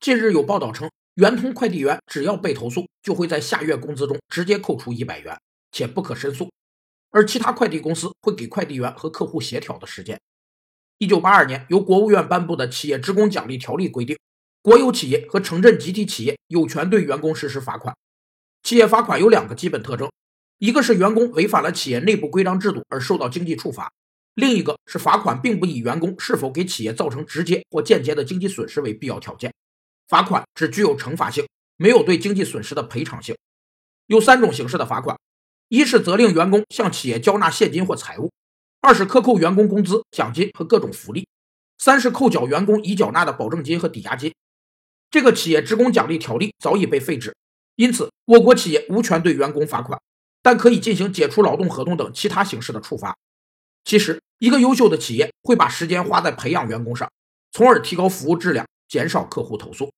近日有报道称，圆通快递员只要被投诉，就会在下月工资中直接扣除一百元，且不可申诉。而其他快递公司会给快递员和客户协调的时间。一九八二年，由国务院颁布的《企业职工奖励条例》规定，国有企业和城镇集体企业有权对员工实施罚款。企业罚款有两个基本特征，一个是员工违反了企业内部规章制度而受到经济处罚，另一个是罚款并不以员工是否给企业造成直接或间接的经济损失为必要条件。罚款只具有惩罚性，没有对经济损失的赔偿性。有三种形式的罚款：一是责令员工向企业交纳现金或财物；二是克扣员工工资、奖金和各种福利；三是扣缴员工已缴纳的保证金和抵押金。这个企业职工奖励条例早已被废止，因此我国企业无权对员工罚款，但可以进行解除劳动合同等其他形式的处罚。其实，一个优秀的企业会把时间花在培养员工上，从而提高服务质量，减少客户投诉。